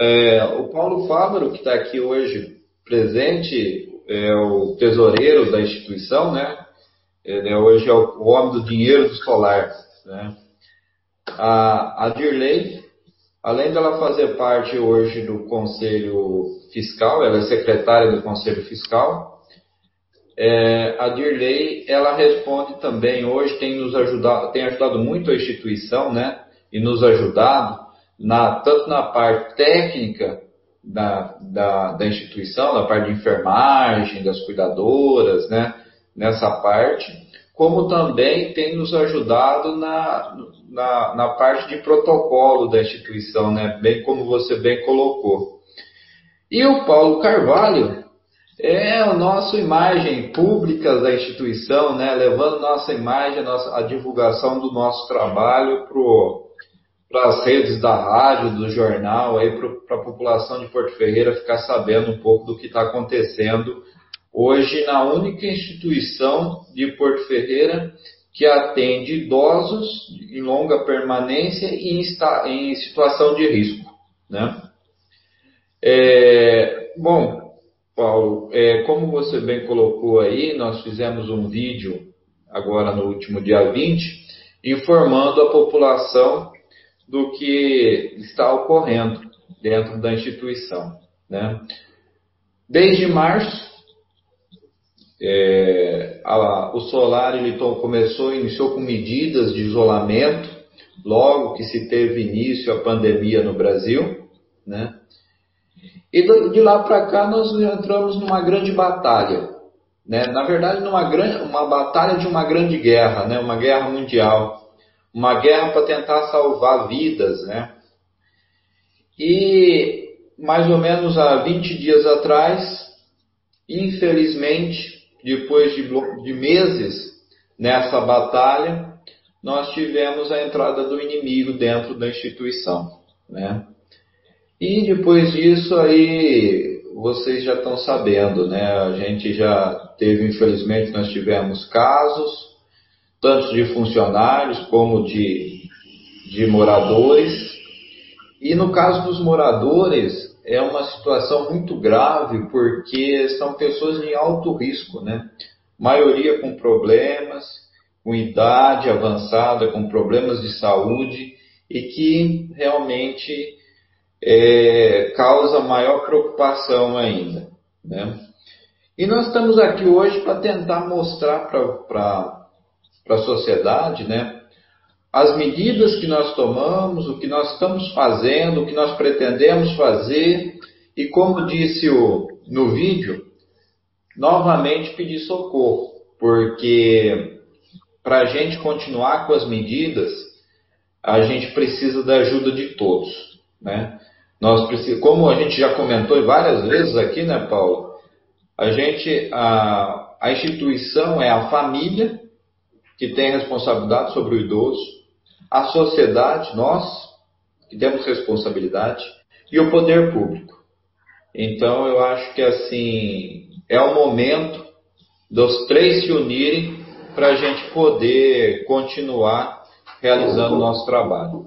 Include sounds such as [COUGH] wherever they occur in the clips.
É, o Paulo Fávaro, que está aqui hoje presente, é o tesoureiro da instituição, né? Ele é, hoje é o homem do dinheiro do solar, né? A, a Dirley, além dela fazer parte hoje do Conselho Fiscal, ela é secretária do Conselho Fiscal, é, a Dirley, ela responde também hoje, tem nos ajudado, tem ajudado muito a instituição, né? E nos ajudado na, tanto na parte técnica da, da, da instituição, na parte de enfermagem, das cuidadoras, né? Nessa parte, como também tem nos ajudado na, na, na parte de protocolo da instituição, né? Bem como você bem colocou. E o Paulo Carvalho, é a nossa imagem pública da instituição, né? levando nossa imagem, a, nossa, a divulgação do nosso trabalho para as redes da rádio, do jornal, para a população de Porto Ferreira ficar sabendo um pouco do que está acontecendo hoje na única instituição de Porto Ferreira que atende idosos em longa permanência e em situação de risco. Né? É, bom, Paulo, é, como você bem colocou aí, nós fizemos um vídeo agora no último dia 20, informando a população do que está ocorrendo dentro da instituição. Né? Desde março, é, a, o Solar ele começou, iniciou com medidas de isolamento, logo que se teve início a pandemia no Brasil, né? E de lá para cá nós entramos numa grande batalha. Né? Na verdade, numa grande, uma batalha de uma grande guerra, né? uma guerra mundial. Uma guerra para tentar salvar vidas. Né? E mais ou menos há 20 dias atrás, infelizmente, depois de, de meses nessa batalha, nós tivemos a entrada do inimigo dentro da instituição. Né? E depois disso aí vocês já estão sabendo, né? A gente já teve, infelizmente, nós tivemos casos, tanto de funcionários como de, de moradores. E no caso dos moradores, é uma situação muito grave porque são pessoas em alto risco, né? Maioria com problemas, com idade avançada, com problemas de saúde e que realmente é, causa maior preocupação ainda. Né? E nós estamos aqui hoje para tentar mostrar para a sociedade né, as medidas que nós tomamos, o que nós estamos fazendo, o que nós pretendemos fazer e, como disse o, no vídeo, novamente pedir socorro, porque para a gente continuar com as medidas, a gente precisa da ajuda de todos. Né? Nós precisamos, como a gente já comentou várias vezes aqui, né, Paulo? A gente, a, a instituição é a família que tem responsabilidade sobre o idoso, a sociedade, nós que temos responsabilidade e o poder público. Então eu acho que assim é o momento dos três se unirem para a gente poder continuar realizando o nosso trabalho.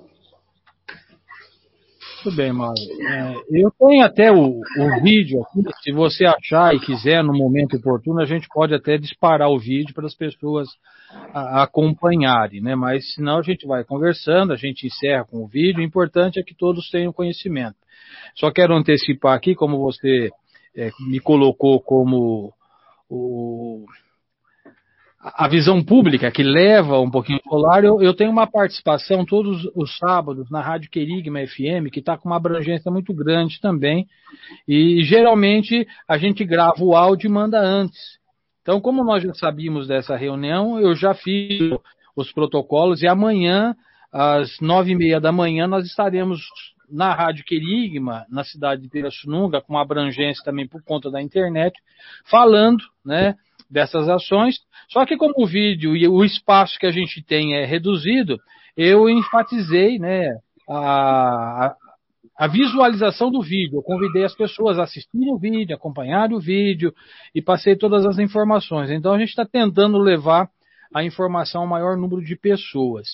Muito bem, Mauro. É, eu tenho até o, o, vídeo aqui, se você achar e quiser, no momento oportuno, a gente pode até disparar o vídeo para as pessoas a, acompanharem, né? Mas senão a gente vai conversando, a gente encerra com o vídeo. O importante é que todos tenham conhecimento. Só quero antecipar aqui, como você é, me colocou como o a visão pública que leva um pouquinho o solar, eu, eu, tenho uma participação todos os sábados na Rádio Querigma FM, que está com uma abrangência muito grande também. E geralmente a gente grava o áudio e manda antes. Então, como nós já sabíamos dessa reunião, eu já fiz os protocolos e amanhã, às nove e meia da manhã, nós estaremos na Rádio Querigma, na cidade de Pirassununga, com uma abrangência também por conta da internet, falando, né? Dessas ações. Só que como o vídeo e o espaço que a gente tem é reduzido, eu enfatizei né, a, a visualização do vídeo. Eu convidei as pessoas a assistirem o vídeo, acompanharem o vídeo e passei todas as informações. Então a gente está tentando levar a informação ao maior número de pessoas.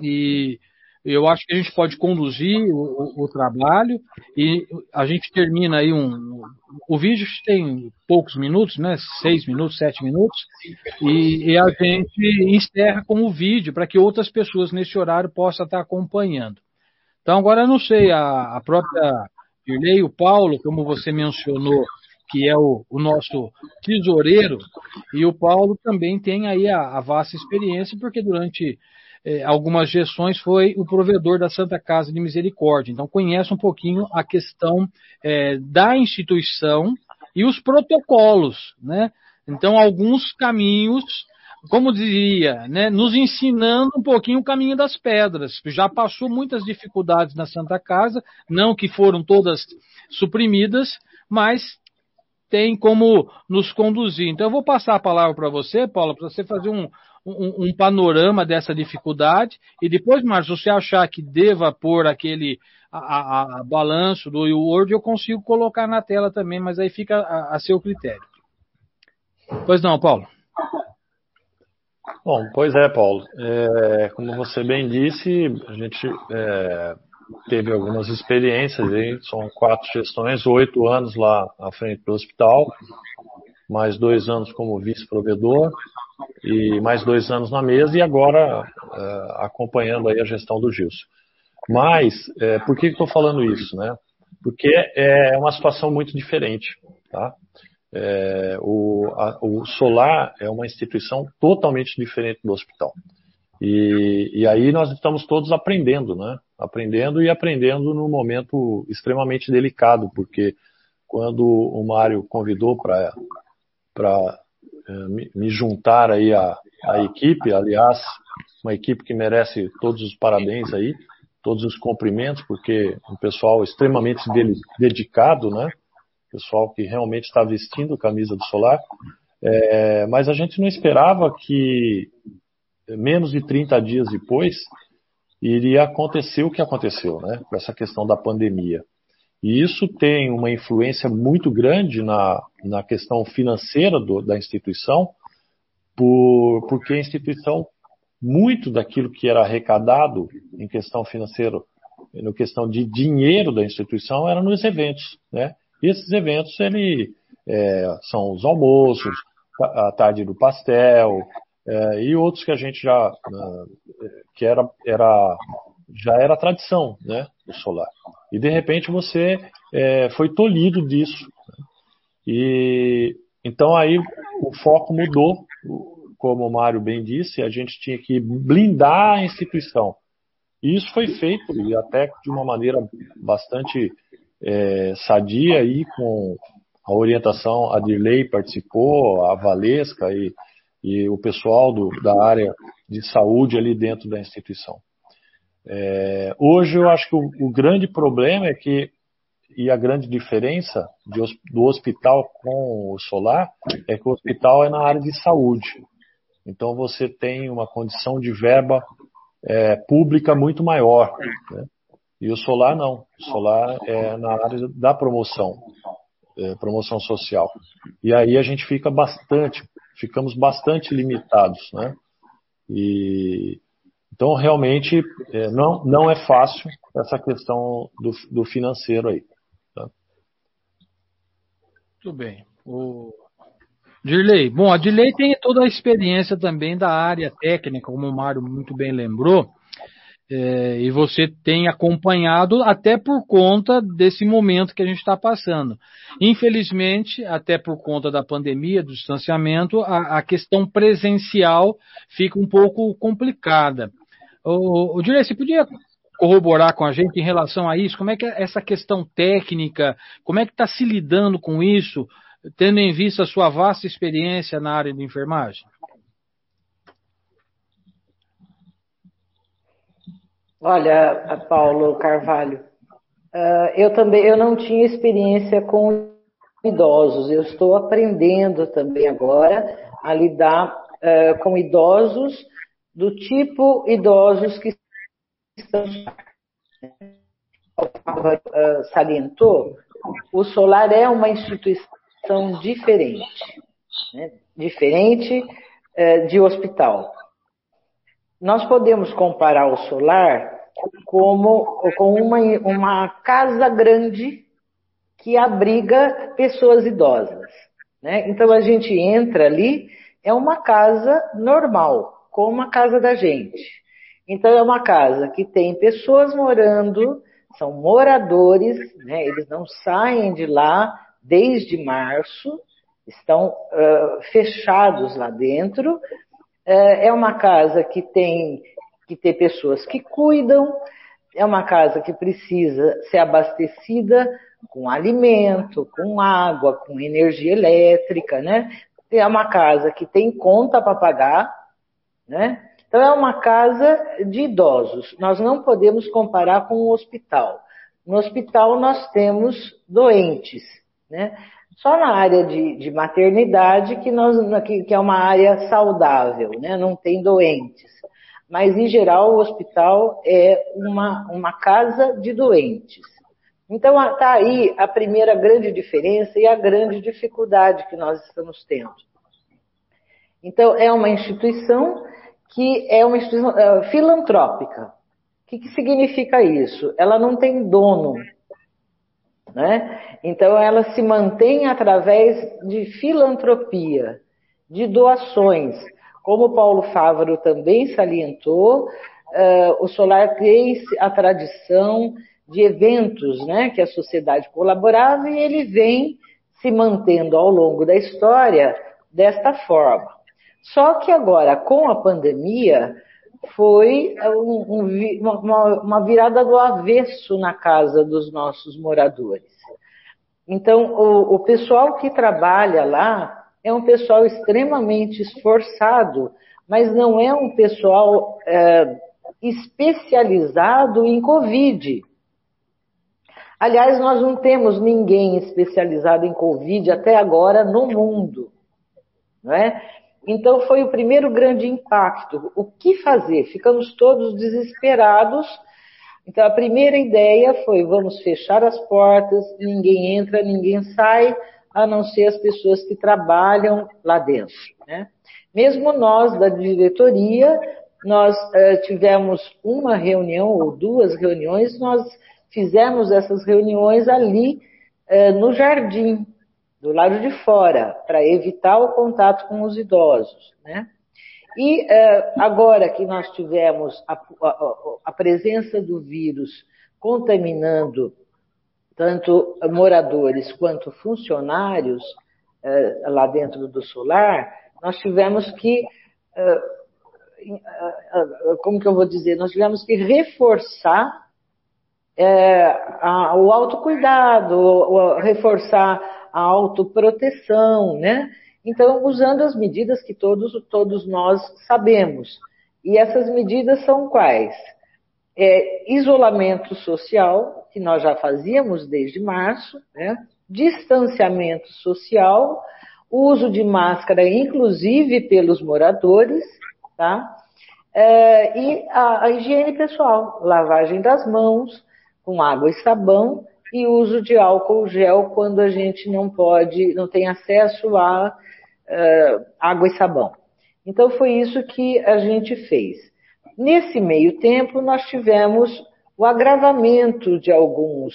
E eu acho que a gente pode conduzir o, o, trabalho e a gente termina aí um. O vídeo tem poucos minutos, né? Seis minutos, sete minutos, e, e a gente encerra com o vídeo para que outras pessoas nesse horário possam estar acompanhando. Então, agora eu não sei, a, a própria Dirley, o Paulo, como você mencionou, que é o, o, nosso tesoureiro, e o Paulo também tem aí a, a vasta experiência, porque durante é, algumas gestões foi o provedor da Santa Casa de Misericórdia. Então conhece um pouquinho a questão é, da instituição e os protocolos, né? Então alguns caminhos, como diria, né, nos ensinando um pouquinho o caminho das pedras. Já passou muitas dificuldades na Santa Casa, não que foram todas suprimidas, mas tem como nos conduzir. Então eu vou passar a palavra para você, Paula, para você fazer um, um, um, panorama dessa dificuldade e depois, Márcio, se você achar que deva pôr aquele a, a, a balanço do Word, eu consigo colocar na tela também, mas aí fica a, a seu critério. Pois não, Paulo. Bom, pois é, Paulo. É, como você bem disse, a gente é, teve algumas experiências, aí, são quatro gestões, oito anos lá à frente do hospital, mais dois anos como vice-provedor, e mais dois anos na mesa e agora uh, acompanhando aí a gestão do Gilson. Mas, é, por que estou falando isso? Né? Porque é uma situação muito diferente. Tá? É, o, a, o, Solar é uma instituição totalmente diferente do hospital. E, e, aí nós estamos todos aprendendo, né? Aprendendo e aprendendo num momento extremamente delicado, porque quando o Mário convidou para eh, me juntar aí à, à equipe, aliás, uma equipe que merece todos os parabéns aí, todos os cumprimentos, porque um pessoal extremamente dedicado, né? Pessoal que realmente está vestindo camisa do Solar. É, mas a gente não esperava que menos de 30 dias depois iria acontecer o que aconteceu, né? Com essa questão da pandemia. E isso tem uma influência muito grande na, na questão financeira do, da instituição, por, porque a instituição, muito daquilo que era arrecadado em questão financeira, na questão de dinheiro da instituição, era nos eventos. Né? E esses eventos ele, é, são os almoços, a tarde do pastel, é, e outros que a gente já é, que era, era já era tradição né, do solar. E de repente você é, foi tolhido disso. E então aí o foco mudou, como o Mário bem disse, a gente tinha que blindar a instituição. E isso foi feito, e até de uma maneira bastante é, sadia, aí, com a orientação, a Dirley participou, a Valesca e, e o pessoal do, da área de saúde ali dentro da instituição. É, hoje eu acho que o, o, grande problema é que, e a grande diferença de, do hospital com o solar, é que o hospital é na área de saúde. Então você tem uma condição de verba é, pública muito maior. Né? E o solar não. O solar é na área da promoção, é, promoção social. E aí a gente fica bastante, ficamos bastante limitados, né? E, então, realmente, é, não, não é fácil essa questão do, do financeiro aí. Tá? Muito bem. O... Dirley, bom, a Dirley tem toda a experiência também da área técnica, como o Mário muito bem lembrou, é, e você tem acompanhado até por conta desse momento que a gente está passando. Infelizmente, até por conta da pandemia, do distanciamento, a, a questão presencial fica um pouco complicada. O, o Direi, você podia corroborar com a gente em relação a isso? Como é que é essa questão técnica, como é que está se lidando com isso, tendo em vista a sua vasta experiência na área de enfermagem? Olha, Paulo Carvalho, uh, eu também eu não tinha experiência com idosos. Eu estou aprendendo também agora a lidar uh, com idosos do tipo idosos que estão salientou, o Solar é uma instituição diferente, né? diferente uh, de hospital. Nós podemos comparar o Solar como com uma, uma casa grande que abriga pessoas idosas. Né? Então a gente entra ali, é uma casa normal, como a casa da gente. Então é uma casa que tem pessoas morando, são moradores, né? eles não saem de lá desde março, estão uh, fechados lá dentro. Uh, é uma casa que tem que ter pessoas que cuidam, é uma casa que precisa ser abastecida com alimento, com água, com energia elétrica, né? É uma casa que tem conta para pagar, né? Então é uma casa de idosos. Nós não podemos comparar com um hospital. No hospital nós temos doentes, né? Só na área de, de maternidade que, nós, que, que é uma área saudável, né? Não tem doentes. Mas em geral o hospital é uma, uma casa de doentes. Então está aí a primeira grande diferença e a grande dificuldade que nós estamos tendo. Então é uma instituição que é uma instituição uh, filantrópica. O que, que significa isso? Ela não tem dono, né? Então ela se mantém através de filantropia, de doações. Como Paulo Fávaro também salientou, uh, o Solar tem a tradição de eventos né, que a sociedade colaborava e ele vem se mantendo ao longo da história desta forma. Só que agora, com a pandemia, foi um, um, uma, uma, virada do avesso na casa dos nossos moradores. Então, o, o pessoal que trabalha lá é um pessoal extremamente esforçado, mas não é um pessoal é, especializado em Covid. Aliás, nós não temos ninguém especializado em Covid até agora no mundo. Não é? Então foi o primeiro grande impacto. O que fazer? Ficamos todos desesperados. Então a primeira ideia foi: vamos fechar as portas, ninguém entra, ninguém sai, a não ser as pessoas que trabalham lá dentro. Né? Mesmo nós da diretoria, nós uh, tivemos uma reunião ou duas reuniões, nós fizemos essas reuniões ali eh, no jardim, do lado de fora, para evitar o contato com os idosos. Né? E eh, agora que nós tivemos a, a, a presença do vírus contaminando tanto moradores quanto funcionários eh, lá dentro do solar, nós tivemos que, como que eu vou dizer, nós tivemos que reforçar o autocuidado, reforçar autoproteção, né? Então, usando as medidas que todos, todos nós sabemos. E essas medidas são quais? É, isolamento social, que nós já fazíamos desde março, né? distanciamento social, uso de máscara, inclusive pelos moradores, tá? É, e a, a higiene pessoal, lavagem das mãos, com água e sabão e uso de álcool gel quando a gente não pode, não tem acesso a uh, água e sabão. Então foi isso que a gente fez. Nesse meio tempo nós tivemos o agravamento de alguns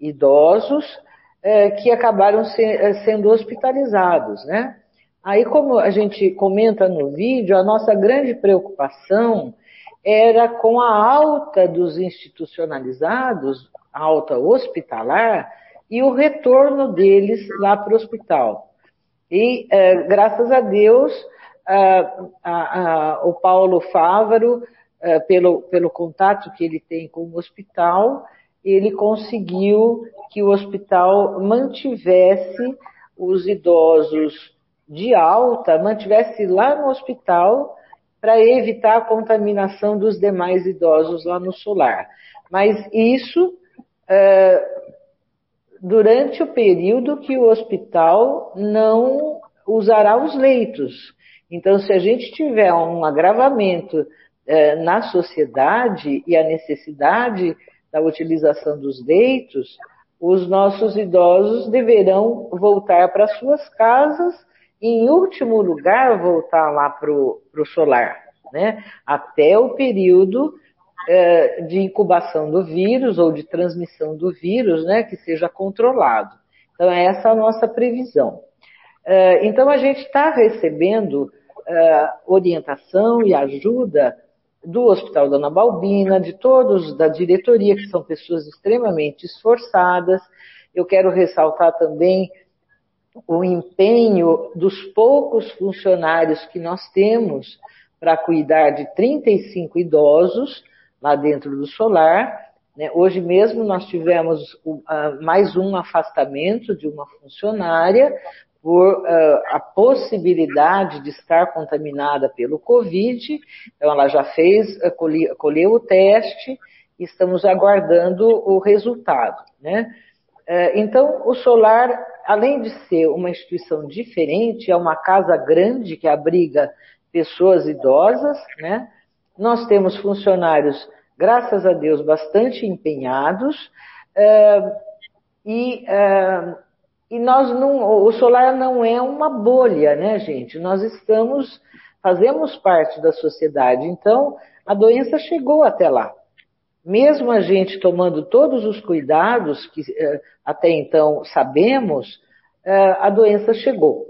idosos uh, que acabaram se, uh, sendo hospitalizados, né? Aí, como a gente comenta no vídeo, a nossa grande preocupação era com a alta dos institucionalizados, alta hospitalar, e o retorno deles lá para o hospital. E, eh, graças a Deus, o Paulo Fávaro, eh, pelo, pelo contato que ele tem com o hospital, ele conseguiu que o hospital mantivesse os idosos de alta, mantivesse lá no hospital para evitar a contaminação dos demais idosos lá no solar. Mas isso durante o período que o hospital não usará os leitos. Então, se a gente tiver um agravamento é, na sociedade e a necessidade da utilização dos leitos, os nossos idosos deverão voltar para suas casas em último lugar, voltar lá para o solar, né? até o período é, de incubação do vírus ou de transmissão do vírus, né, que seja controlado. Então, é essa a nossa previsão. É, então, a gente está recebendo é, orientação e ajuda do Hospital Dona Balbina, de todos da diretoria, que são pessoas extremamente esforçadas. Eu quero ressaltar também o empenho dos poucos funcionários que nós temos para cuidar de 35 idosos lá dentro do solar. Né? Hoje mesmo nós tivemos mais um afastamento de uma funcionária por uh, a possibilidade de estar contaminada pelo Covid. Então, ela já fez, uh, colheu, colheu o teste e estamos aguardando o resultado. Né? Uh, então, o Solar, além de ser uma instituição diferente, é uma casa grande que abriga pessoas idosas, né? Nós temos funcionários, graças a Deus, bastante empenhados, e e nós não, o solar não é uma bolha, né, gente? Nós estamos, fazemos parte da sociedade, então a doença chegou até lá. Mesmo a gente tomando todos os cuidados que eh, até então sabemos, a doença chegou,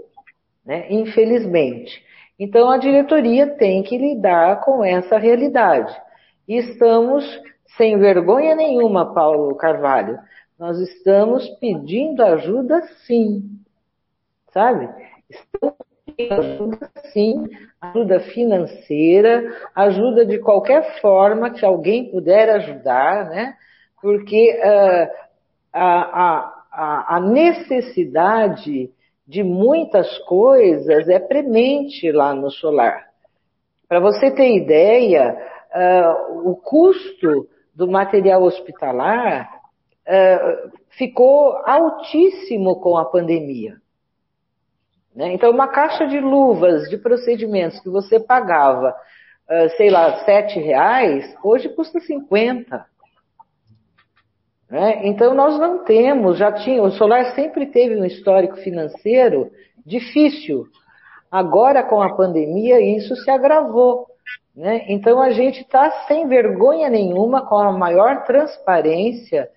né? Infelizmente. Então a diretoria tem que lidar com essa realidade. E estamos sem vergonha nenhuma, Paulo Carvalho, nós estamos pedindo ajuda sim, sabe? Estamos pedindo ajuda sim, ajuda financeira, ajuda de qualquer forma que alguém puder ajudar, né? Porque uh, a, a, a necessidade de muitas coisas é premente lá no solar. Para você ter ideia, uh, o custo do material hospitalar uh, ficou altíssimo com a pandemia. Né? Então, uma caixa de luvas de procedimentos que você pagava, uh, sei lá, sete reais, hoje custa 50. Né? Então, nós não temos, já tinha, o Solar sempre teve um histórico financeiro difícil. Agora, com a pandemia, isso se agravou. Né? Então, a gente está sem vergonha nenhuma, com a maior transparência,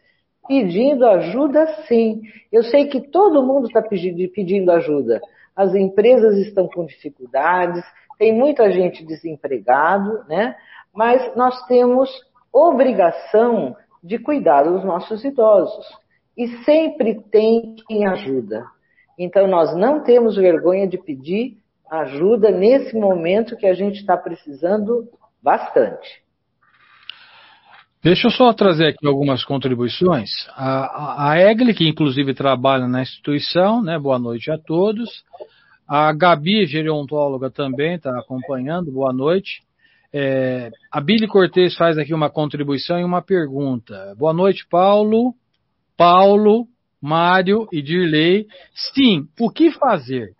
pedindo ajuda sim. Eu sei que todo mundo está pedindo ajuda. As empresas estão com dificuldades, tem muita gente desempregado, né? Mas nós temos obrigação de cuidar dos nossos idosos. E sempre tem quem ajuda. Então nós não temos vergonha de pedir ajuda nesse momento que a gente está precisando bastante. Deixa eu só trazer aqui algumas contribuições. A, a Egli, que inclusive trabalha na instituição, né? Boa noite a todos. A Gabi, gerontóloga, também está acompanhando, boa noite. É, a Billy Cortez faz aqui uma contribuição e uma pergunta. Boa noite, Paulo, Paulo, Mário e Dirley. Sim, o que fazer?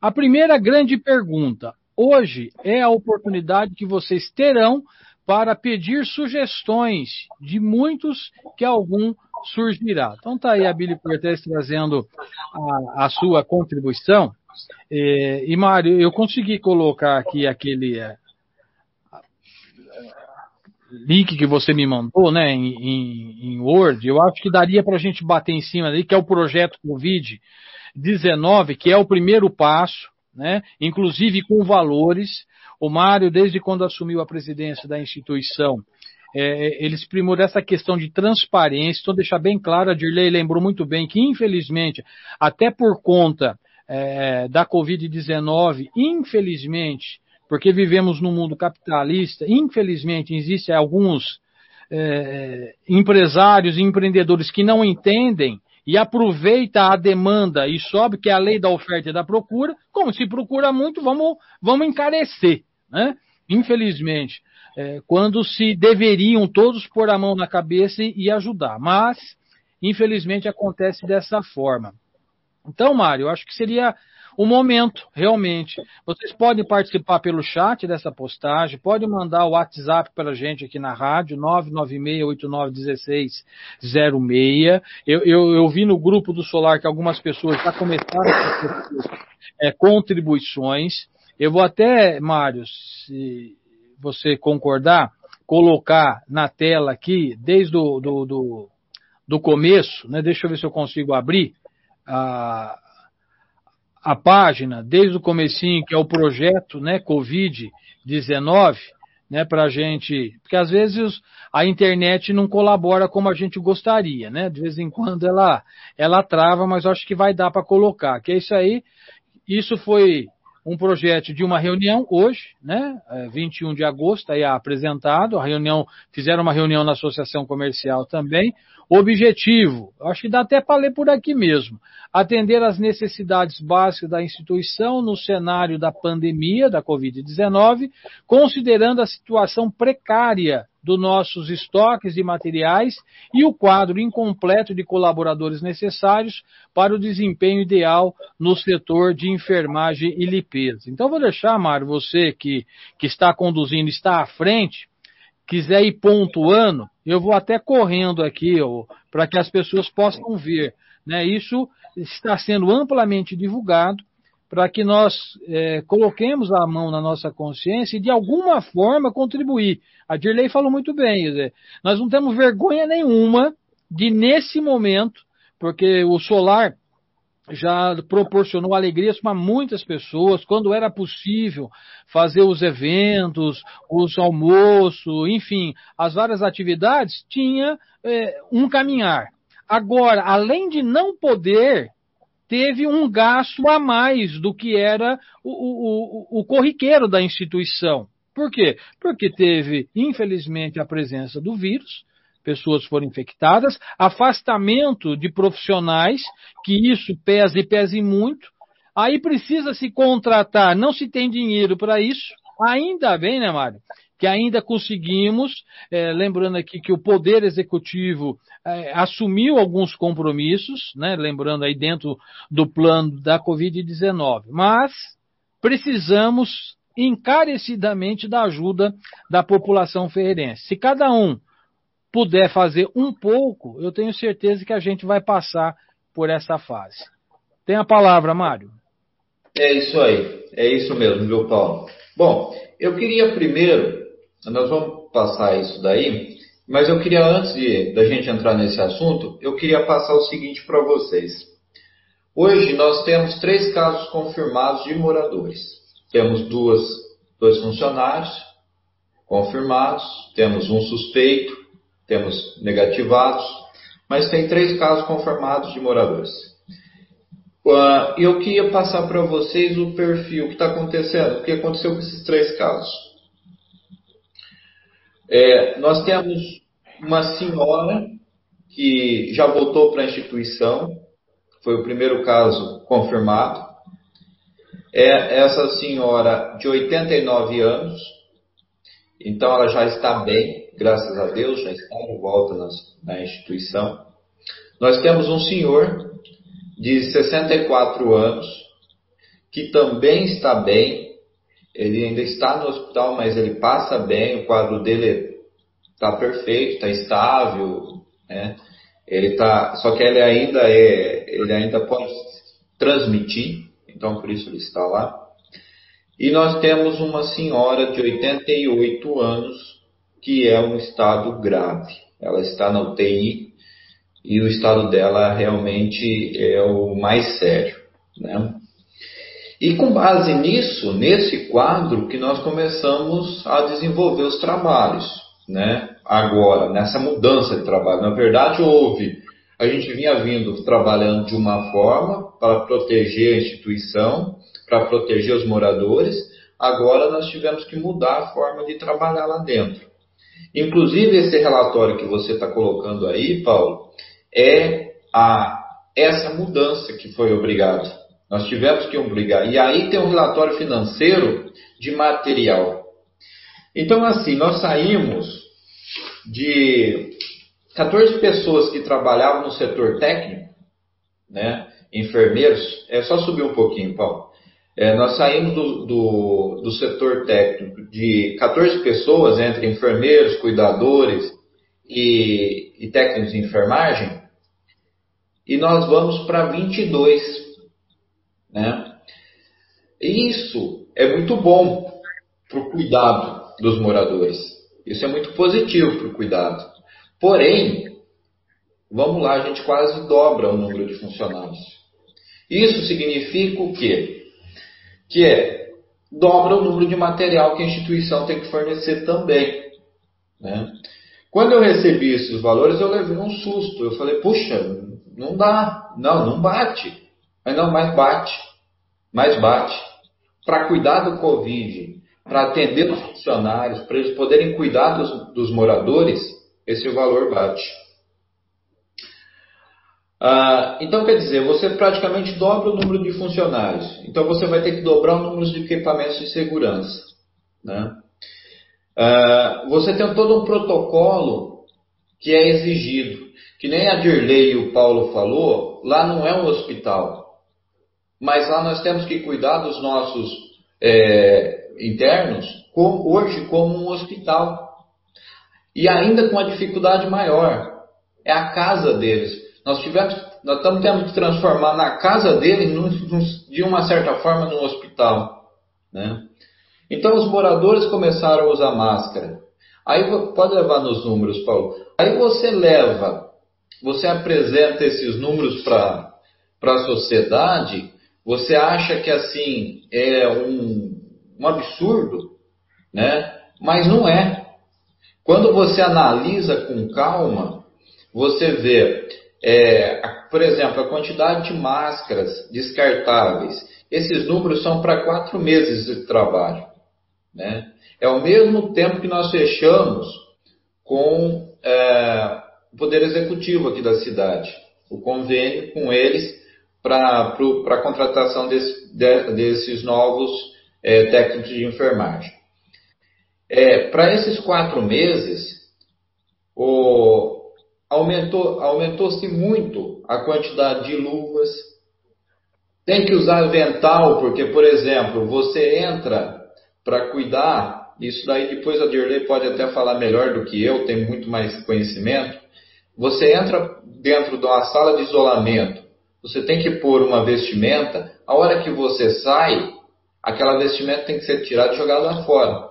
A primeira grande pergunta. Hoje é a oportunidade que vocês terão para pedir sugestões de muitos que algum surgirá. Então está aí a Billy Cortez trazendo a, a sua contribuição. É, e Mário, eu consegui colocar aqui aquele é, link que você me mandou, né, em, em, em Word. Eu acho que daria para a gente bater em cima dele, que é o projeto Covid-19, que é o primeiro passo, né, inclusive com valores o Mário, desde quando assumiu a presidência da instituição, é, ele exprimou essa questão de transparência. Então, deixar bem claro, a Dirley lembrou muito bem que, infelizmente, até por conta é, da Covid-19, infelizmente, porque vivemos num mundo capitalista, infelizmente, existem alguns é, empresários e empreendedores que não entendem e aproveita a demanda e sobe, que é a lei da oferta e da procura, como se procura muito, vamos, vamos encarecer. Né? Infelizmente, é, quando se deveriam todos pôr a mão na cabeça e, e ajudar. Mas, infelizmente, acontece dessa forma. Então, Mário, acho que seria o momento, realmente. Vocês podem participar pelo chat dessa postagem, podem mandar o WhatsApp para a gente aqui na rádio, 996-891606. Eu, eu, eu vi no grupo do Solar que algumas pessoas já começaram a fazer é, contribuições. Eu vou até, Mário, se você concordar, colocar na tela aqui, desde o do, do, do começo, né? deixa eu ver se eu consigo abrir a, a página, desde o comecinho, que é o projeto né, Covid-19, né, para a gente, porque às vezes a internet não colabora como a gente gostaria, né? De vez em quando ela ela trava, mas acho que vai dar para colocar. Que é isso aí. Isso foi um projeto de uma reunião hoje, né? 21 é, de agosto, aí apresentado. A reunião, fizeram uma reunião na Associação Comercial também. Objetivo, acho que dá até para ler por aqui mesmo. Atender às necessidades básicas da instituição no cenário da pandemia da Covid-19, considerando a situação precária dos nossos estoques de materiais e o quadro incompleto de colaboradores necessários para o desempenho ideal no setor de enfermagem e limpeza. Então, vou deixar, Mário, você que, que está conduzindo, está à frente, quiser ir pontuando, eu vou até correndo aqui para que as pessoas possam ver. Né? Isso está sendo amplamente divulgado para que nós é, coloquemos a mão na nossa consciência e de alguma forma contribuir. A Dirley falou muito bem, dizer, nós não temos vergonha nenhuma de nesse momento, porque o solar já proporcionou alegrias para muitas pessoas, quando era possível fazer os eventos, os almoços, enfim, as várias atividades, tinha é, um caminhar. Agora, além de não poder teve um gasto a mais do que era o, o, o, corriqueiro da instituição. Por quê? Porque teve, infelizmente, a presença do vírus, pessoas foram infectadas, afastamento de profissionais, que isso pesa e pesa muito. Aí precisa se contratar, não se tem dinheiro para isso. Ainda bem, né, Mário? Que ainda conseguimos, é, lembrando aqui que o Poder Executivo é, assumiu alguns compromissos, né, lembrando aí dentro do plano da Covid-19, mas precisamos encarecidamente da ajuda da população ferreirense. Se cada um puder fazer um pouco, eu tenho certeza que a gente vai passar por essa fase. Tem a palavra, Mário. É isso aí, é isso mesmo, viu, Paulo? Bom, eu queria primeiro nós vamos passar isso daí, mas eu queria, antes de, da gente entrar nesse assunto, eu queria passar o seguinte para vocês. Hoje nós temos três casos confirmados de moradores. Temos duas, dois funcionários confirmados, temos um suspeito, temos negativados, mas tem três casos confirmados de moradores. Uh, eu queria passar para vocês o perfil que está acontecendo, o que aconteceu com esses três casos. É, nós temos uma senhora que já voltou para a instituição, foi o primeiro caso confirmado. É essa senhora de 89 anos, então ela já está bem, graças a Deus, já está de volta na instituição. Nós temos um senhor de 64 anos, que também está bem, ele ainda está no hospital, mas ele passa bem, o quadro dele está perfeito, está estável, né? Ele tá, só que ele ainda é, ele ainda pode transmitir, então por isso ele está lá. E nós temos uma senhora de 88 anos que é um estado grave. Ela está na UTI e o estado dela realmente é o mais sério, né? E com base nisso, nesse quadro, que nós começamos a desenvolver os trabalhos, né? Agora, nessa mudança de trabalho. Na verdade, houve. A gente vinha vindo trabalhando de uma forma para proteger a instituição, para proteger os moradores. Agora nós tivemos que mudar a forma de trabalhar lá dentro. Inclusive, esse relatório que você está colocando aí, Paulo, é a, essa mudança que foi obrigado nós tivemos que obrigar. E aí tem um relatório financeiro de material. Então, assim, nós saímos de 14 pessoas que trabalhavam no setor técnico, né, enfermeiros, é só subir um pouquinho, Paulo. É, nós saímos do, do, do, setor técnico de 14 pessoas, entre enfermeiros, cuidadores e, e técnicos de enfermagem, e nós vamos para 22 né? Isso é muito bom para o cuidado dos moradores. Isso é muito positivo para o cuidado. Porém, vamos lá, a gente quase dobra o número de funcionários. Isso significa o quê? Que é dobra o número de material que a instituição tem que fornecer também. Né? Quando eu recebi esses valores, eu levei um susto. Eu falei, puxa, não dá. Não, não bate. Mas não, mais bate. Mais bate. Para cuidar do Covid, para atender os funcionários, para eles poderem cuidar dos, dos moradores, esse valor bate. Ah, então, quer dizer, você praticamente dobra o número de funcionários. Então, você vai ter que dobrar o número de equipamentos de segurança. Né? Ah, você tem todo um protocolo que é exigido. Que nem a Dirley e o Paulo falou, lá não é um hospital. Mas lá nós temos que cuidar dos nossos é, internos como, hoje como um hospital. E ainda com uma dificuldade maior. É a casa deles. Nós tivemos, nós estamos tendo que transformar na casa deles, de uma certa forma, num hospital. Né? Então os moradores começaram a usar máscara. Aí pode levar nos números, Paulo. Aí você leva, você apresenta esses números para a sociedade, você acha que assim é um, um absurdo, né? Mas não é. Quando você analisa com calma, você vê, é, por exemplo, a quantidade de máscaras descartáveis. Esses números são para quatro meses de trabalho. Né? É o mesmo tempo que nós fechamos com é, o Poder Executivo aqui da cidade, o convênio com eles para a contratação desse, de, desses novos é, técnicos de enfermagem. É, para esses quatro meses, o, aumentou, aumentou-se muito a quantidade de luvas. Tem que usar avental, porque, por exemplo, você entra para cuidar, isso daí depois a Dirley pode até falar melhor do que eu, tem muito mais conhecimento. Você entra dentro de uma sala de isolamento, você tem que pôr uma vestimenta, a hora que você sai, aquela vestimenta tem que ser tirada e jogada fora.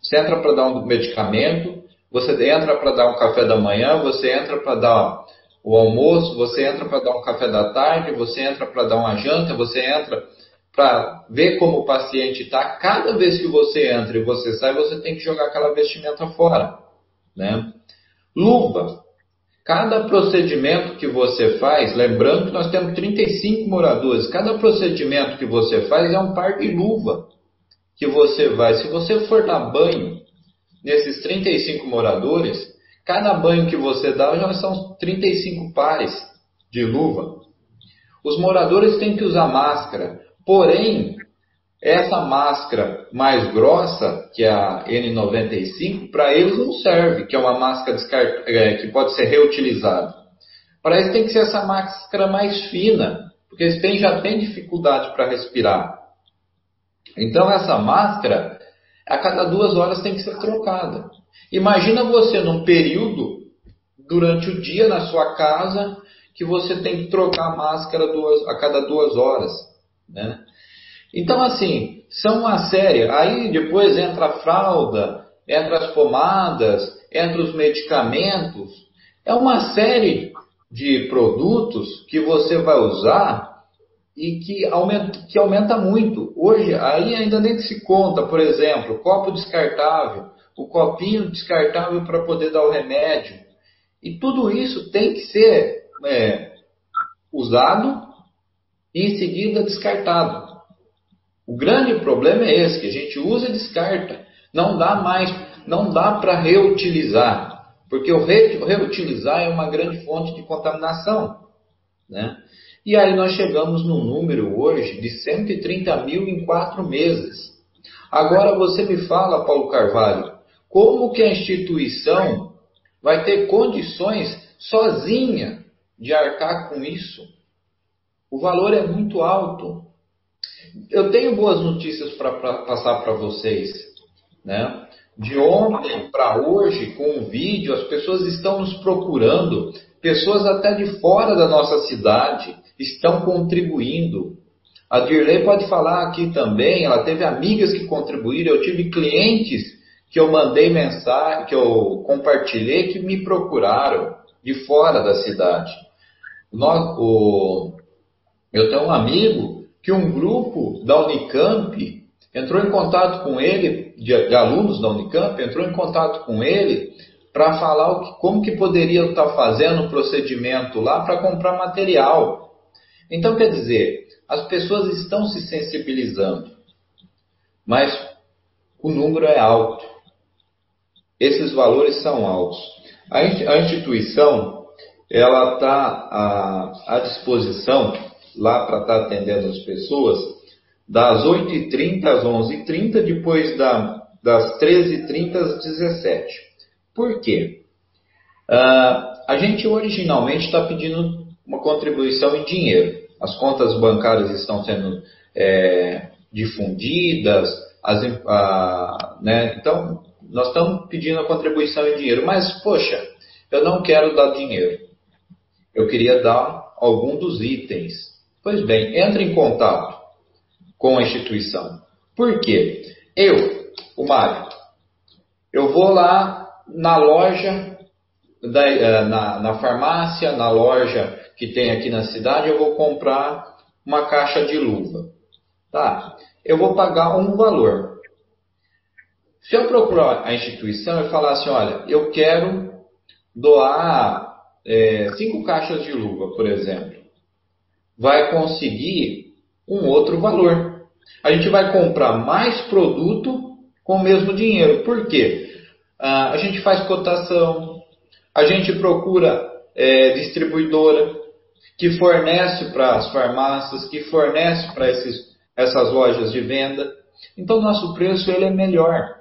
Você entra para dar um medicamento, você entra para dar um café da manhã, você entra para dar o almoço, você entra para dar um café da tarde, você entra para dar uma janta, você entra para ver como o paciente está. Cada vez que você entra e você sai, você tem que jogar aquela vestimenta fora. Né? Luva. Cada procedimento que você faz, lembrando que nós temos 35 moradores, cada procedimento que você faz é um par de luva que você vai. Se você for dar banho nesses 35 moradores, cada banho que você dá já são 35 pares de luva. Os moradores têm que usar máscara, Porém, essa máscara mais grossa, que é a N95, para eles não serve, que é uma máscara é, que pode ser reutilizada. Para eles tem que ser essa máscara mais fina, porque eles têm, já têm dificuldade para respirar. Então essa máscara, a cada duas horas tem que ser trocada. Imagina você num período, durante o dia na sua casa, que você tem que trocar a máscara duas, a cada duas horas. Né? Então, assim, são uma série. Aí depois entra a fralda, entra as pomadas, entra os medicamentos. É uma série de produtos que você vai usar e que aumenta, que aumenta muito. Hoje, aí ainda nem se conta, por exemplo, copo descartável, o copinho descartável para poder dar o remédio. E tudo isso tem que ser é, usado e em seguida descartado. O grande problema é esse, que a gente usa e descarta. Não dá mais, não dá para reutilizar, porque o reutilizar é uma grande fonte de contaminação. Né? E aí nós chegamos num número hoje de 130 mil em quatro meses. Agora você me fala, Paulo Carvalho, como que a instituição vai ter condições sozinha de arcar com isso? O valor é muito alto. Eu tenho boas notícias para passar para vocês. Né? De ontem para hoje, com o vídeo, as pessoas estão nos procurando, pessoas até de fora da nossa cidade estão contribuindo. A Dirley pode falar aqui também, ela teve amigas que contribuíram, eu tive clientes que eu mandei mensagem, que eu compartilhei, que me procuraram de fora da cidade. Nós, o, eu tenho um amigo que um grupo da Unicamp entrou em contato com ele, de, de alunos da Unicamp, entrou em contato com ele para falar que, como que poderia estar fazendo o procedimento lá para comprar material. Então, quer dizer, as pessoas estão se sensibilizando, mas o número é alto. Esses valores são altos. A instituição ela está à, à disposição lá para estar tá atendendo as pessoas das 8h30 às 11h30, depois da, das 13h30 às 17h. Por quê? Uh, a gente originalmente está pedindo uma contribuição em dinheiro. As contas bancárias estão sendo é, difundidas, as, a, né? então nós estamos pedindo a contribuição em dinheiro, mas poxa, eu não quero dar dinheiro. Eu queria dar algum dos itens. Pois bem, entre em contato com a instituição. Por quê? Eu, o Mário, eu vou lá na loja, da, eh, na, na farmácia, na loja que tem aqui na cidade, eu vou comprar uma caixa de luva. Tá? Eu vou pagar um valor. Se eu procurar a instituição e falar assim, olha, eu quero doar é, cinco caixas de luva, por exemplo, vai conseguir um outro valor. A gente vai comprar mais produto com o mesmo dinheiro. Por quê? Ah, a gente faz cotação, a gente procura é, distribuidora que fornece para as farmácias, que fornece para essas lojas de venda. Então, nosso preço ele é melhor.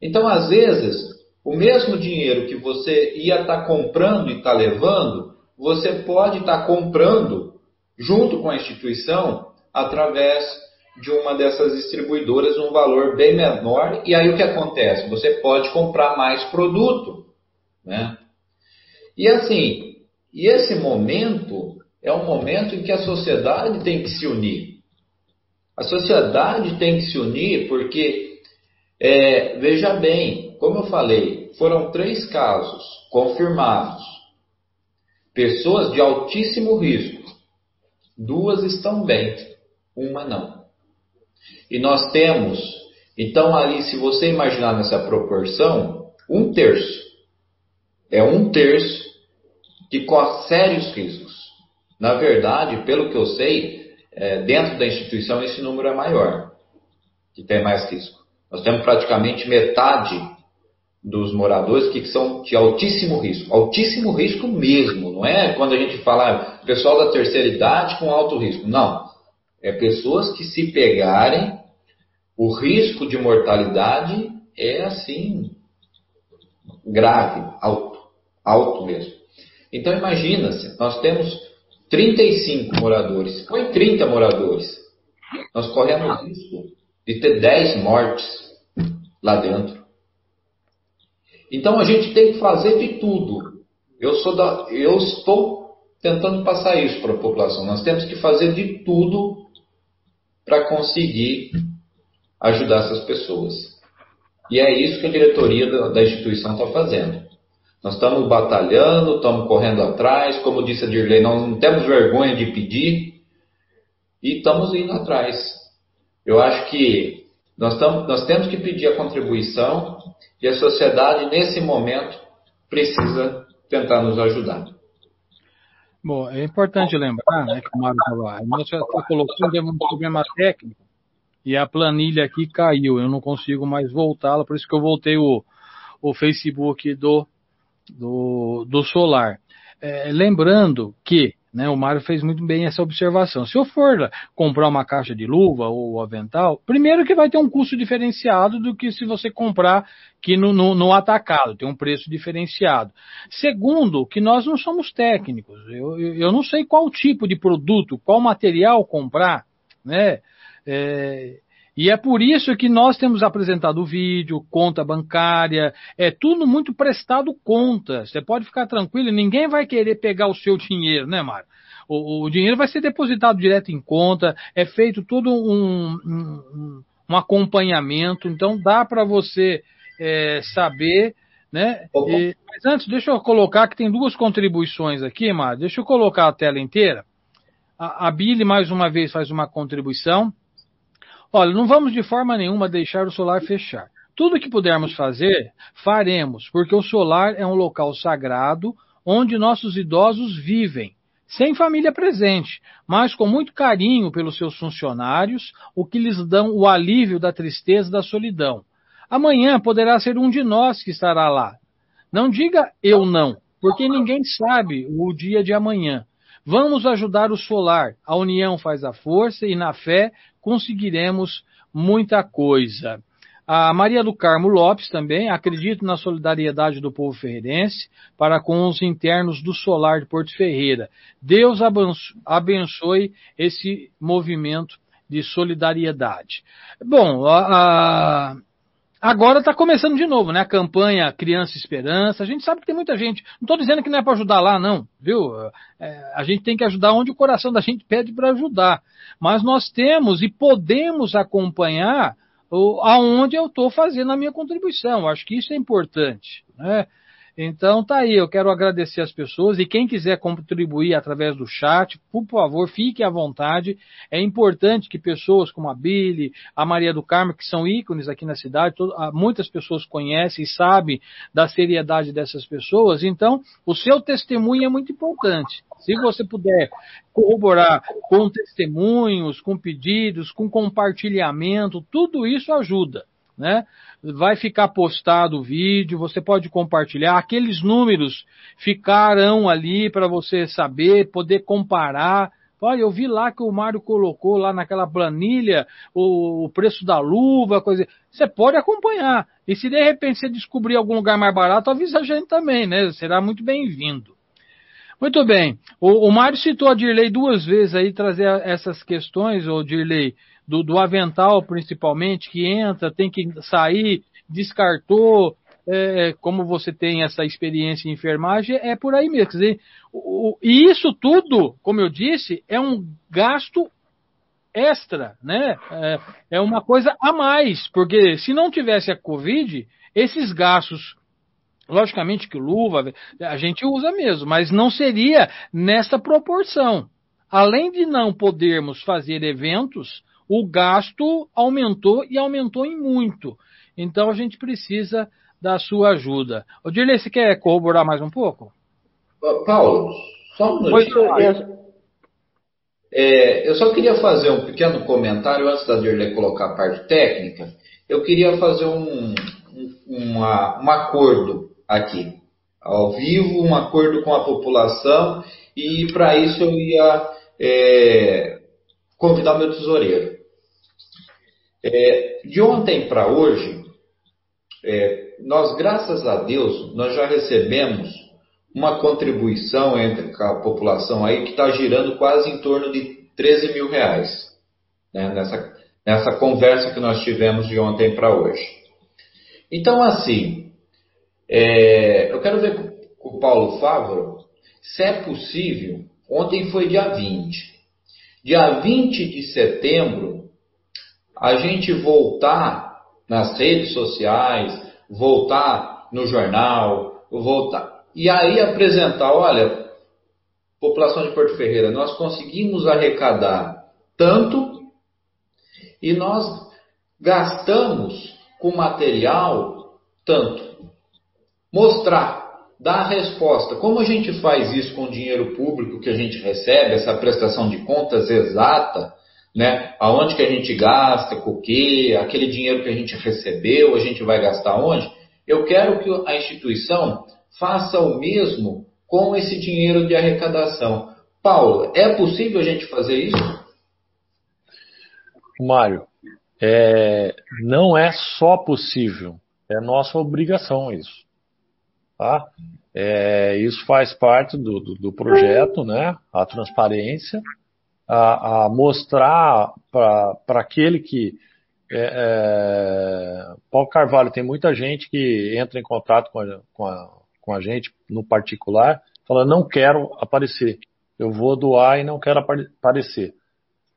Então, às vezes, o mesmo dinheiro que você ia estar tá comprando e está levando, você pode estar tá comprando junto com a instituição através de uma dessas distribuidoras um valor bem menor. E aí o que acontece? Você pode comprar mais produto. Né? E assim, e esse momento é um momento em que a sociedade tem que se unir. A sociedade tem que se unir porque, é, veja bem, como eu falei, foram três casos confirmados. Pessoas de altíssimo risco. Duas estão bem, uma não. E nós temos, então ali, se você imaginar nessa proporção, um terço. É um terço que corre sérios riscos. Na verdade, pelo que eu sei, é, dentro da instituição esse número é maior, que tem mais risco. Nós temos praticamente metade dos moradores que são de altíssimo risco. Altíssimo risco mesmo, não é quando a gente fala ah, pessoal da terceira idade com alto risco. Não. É pessoas que se pegarem, o risco de mortalidade é assim, grave, alto, alto mesmo. Então imagina, se nós temos 35 moradores, põe 30 moradores, nós corremos risco de ter 10 mortes lá dentro. Então a gente tem que fazer de tudo. Eu, sou da, eu estou tentando passar isso para a população. Nós temos que fazer de tudo para conseguir ajudar essas pessoas. E é isso que a diretoria da, da instituição está fazendo. Nós estamos batalhando, estamos correndo atrás, como disse a Dirley, nós não temos vergonha de pedir e estamos indo atrás. Eu acho que nós, nós temos que pedir a contribuição e a sociedade, nesse momento, precisa tentar nos ajudar. Bom, é importante lembrar, né, que o Mário falou, nós já colocando um problema técnico e a planilha aqui caiu, eu não consigo mais voltá-la, por isso que eu voltei o, o Facebook do do, do solar. É, lembrando que né, o Mário fez muito bem essa observação. Se eu for comprar uma caixa de luva ou avental, primeiro que vai ter um custo diferenciado do que se você comprar que no, no, no, atacado, tem um preço diferenciado. Segundo, que nós não somos técnicos. Eu, eu, eu não sei qual tipo de produto, qual material comprar, né? É, e é por isso que nós temos apresentado o vídeo, conta bancária, é tudo muito prestado conta. Você pode ficar tranquilo, ninguém vai querer pegar o seu dinheiro, né, Mário? O, o dinheiro vai ser depositado direto em conta, é feito todo um, um, um acompanhamento, então dá para você é, saber, né? E, mas antes, deixa eu colocar que tem duas contribuições aqui, Mário. Deixa eu colocar a tela inteira. A, a Billy, mais uma vez, faz uma contribuição. Olha, não vamos de forma nenhuma deixar o solar fechar. Tudo que pudermos fazer, faremos, porque o solar é um local sagrado onde nossos idosos vivem, sem família presente, mas com muito carinho pelos seus funcionários, o que lhes dão o alívio da tristeza e da solidão. Amanhã poderá ser um de nós que estará lá. Não diga eu não, porque ninguém sabe o dia de amanhã. Vamos ajudar o solar. A união faz a força e na fé conseguiremos muita coisa. A Maria do Carmo Lopes também acredita na solidariedade do povo ferreirense para com os internos do Solar de Porto Ferreira. Deus abençoe esse movimento de solidariedade. Bom, a, a, agora está começando de novo, né? A campanha Criança Esperança. A gente sabe que tem muita gente. Não estou dizendo que não é para ajudar lá, não, viu? É, a gente tem que ajudar onde o coração da gente pede para ajudar. Mas nós temos e podemos acompanhar aonde eu estou fazendo a minha contribuição. Acho que isso é importante. Né? Então tá aí, eu quero agradecer as pessoas e quem quiser contribuir através do chat, por favor, fique à vontade. É importante que pessoas como a Billy, a Maria do Carmo, que são ícones aqui na cidade, ah, muitas pessoas conhecem e sabem da seriedade dessas pessoas, então o seu testemunho é muito importante. Se você puder corroborar com testemunhos, com pedidos, com compartilhamento, tudo isso ajuda né? Vai ficar postado o vídeo, você pode compartilhar. Aqueles números ficarão ali para você saber, poder comparar. Olha, eu vi lá que o Mário colocou lá naquela planilha o, o, preço da luva, coisa. Você pode acompanhar. E se de repente você descobrir algum lugar mais barato, avisa a gente também, né? Será muito bem-vindo. Muito bem. O, o Mário citou a Dirley duas vezes aí, trazer essas questões, o Dirley, do, do avental principalmente, que entra, tem que sair, descartou, é, como você tem essa experiência em enfermagem, é por aí mesmo. Quer dizer, o, e isso tudo, como eu disse, é um gasto extra, né? É, é uma coisa a mais, porque se não tivesse a Covid, esses gastos Logicamente que luva a gente usa mesmo, mas não seria nessa proporção. Além de não podermos fazer eventos, o gasto aumentou e aumentou em muito. Então a gente precisa da sua ajuda. O Dirley, você quer corroborar mais um pouco? Paulo, só um minutinho. É, eu só queria fazer um pequeno comentário antes da Dirley colocar a parte técnica. Eu queria fazer um, um, uma, um acordo aqui, ao vivo, um acordo com a população, e para isso eu ia é, convidar o meu tesoureiro. É, de ontem para hoje, é, nós, graças a Deus, nós já recebemos uma contribuição entre a população aí que está girando quase em torno de 13 mil reais né, nessa, nessa conversa que nós tivemos de ontem para hoje. Então, assim, é, eu quero ver com o Paulo Fávoro se é possível. Ontem foi dia 20. Dia 20 de setembro, a gente voltar nas redes sociais, voltar no jornal, voltar. E aí apresentar, olha, população de Porto Ferreira, nós conseguimos arrecadar tanto e nós gastamos com material tanto. Mostrar, dar a resposta. Como a gente faz isso com o dinheiro público que a gente recebe, essa prestação de contas exata, né? Aonde que a gente gasta, com o quê, aquele dinheiro que a gente recebeu, a gente vai gastar onde? Eu quero que a instituição faça o mesmo com esse dinheiro de arrecadação. Paulo, é possível a gente fazer isso? Mário, é, não é só possível, é nossa obrigação isso. Tá? É, isso faz parte do, do, do projeto, né? A transparência a, a mostrar para aquele que. É, é, Paulo Carvalho, tem muita gente que entra em contato com a, com a, com a gente no particular, fala: não quero aparecer, eu vou doar e não quero aparecer.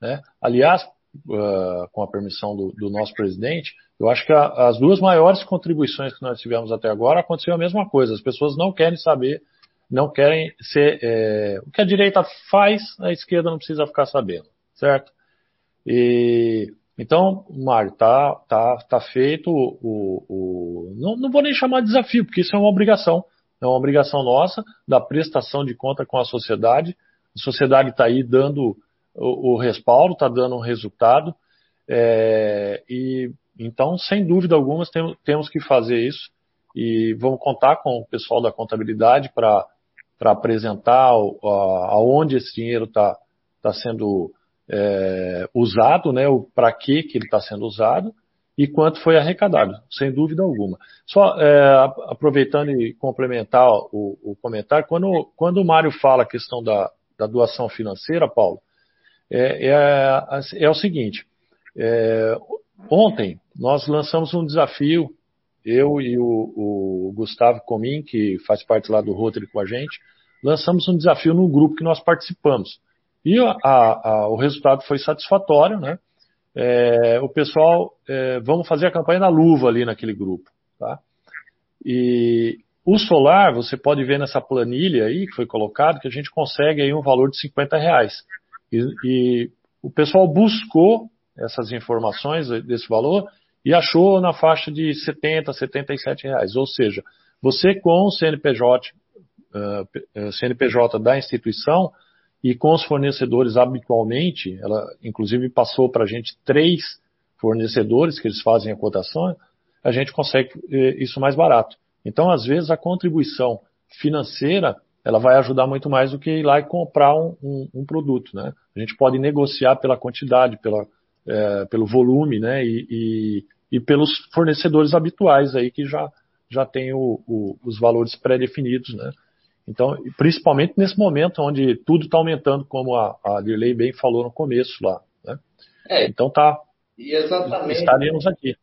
Né? Aliás, uh, com a permissão do, do, nosso presidente, eu acho que a, as duas maiores contribuições que nós tivemos até agora aconteceu a mesma coisa. As pessoas não querem saber, não querem ser. É, o que a direita faz, a esquerda não precisa ficar sabendo, certo? E então, Mário, tá, tá, tá feito o, o, o não, não, vou nem chamar de desafio, porque isso é uma obrigação, é uma obrigação nossa da prestação de conta com a sociedade. A sociedade está aí dando o, o respaldo, está dando um resultado. É, e então, sem dúvida alguma, temos, temos que fazer isso e vamos contar com o pessoal da contabilidade para apresentar aonde esse dinheiro está tá sendo é, usado, né, para que, que ele está sendo usado e quanto foi arrecadado, sem dúvida alguma. Só é, aproveitando e complementar o, o, comentário, quando, quando o Mário fala a questão da, da doação financeira, Paulo, é, é, é o seguinte: é, ontem nós lançamos um desafio, eu e o, o, Gustavo Comim, que faz parte lá do Rotary com a gente, lançamos um desafio no grupo que nós participamos. E a, a, o resultado foi satisfatório, né? É, o pessoal, é, vamos fazer a campanha na luva ali naquele grupo, tá? E o solar, você pode ver nessa planilha aí que foi colocado, que a gente consegue aí um valor de 50 reais. E, e o pessoal buscou essas informações desse valor e achou na faixa de 70, 77 reais. Ou seja, você com o CNPJ, uh, CNPJ da instituição e com os fornecedores habitualmente, ela inclusive passou para a gente três fornecedores que eles fazem a cotação, a gente consegue uh, isso mais barato. Então, às vezes, a contribuição financeira ela vai ajudar muito mais do que ir lá e comprar um, um, um produto, né? A gente pode negociar pela quantidade, pela, é, pelo volume, né? E, e, e, pelos fornecedores habituais aí que já, já tem o, o, os valores pré-definidos, né? Então, principalmente nesse momento onde tudo está aumentando, como a, a Dirley bem falou no começo lá, né? É, então tá. Exatamente. Estaremos aqui.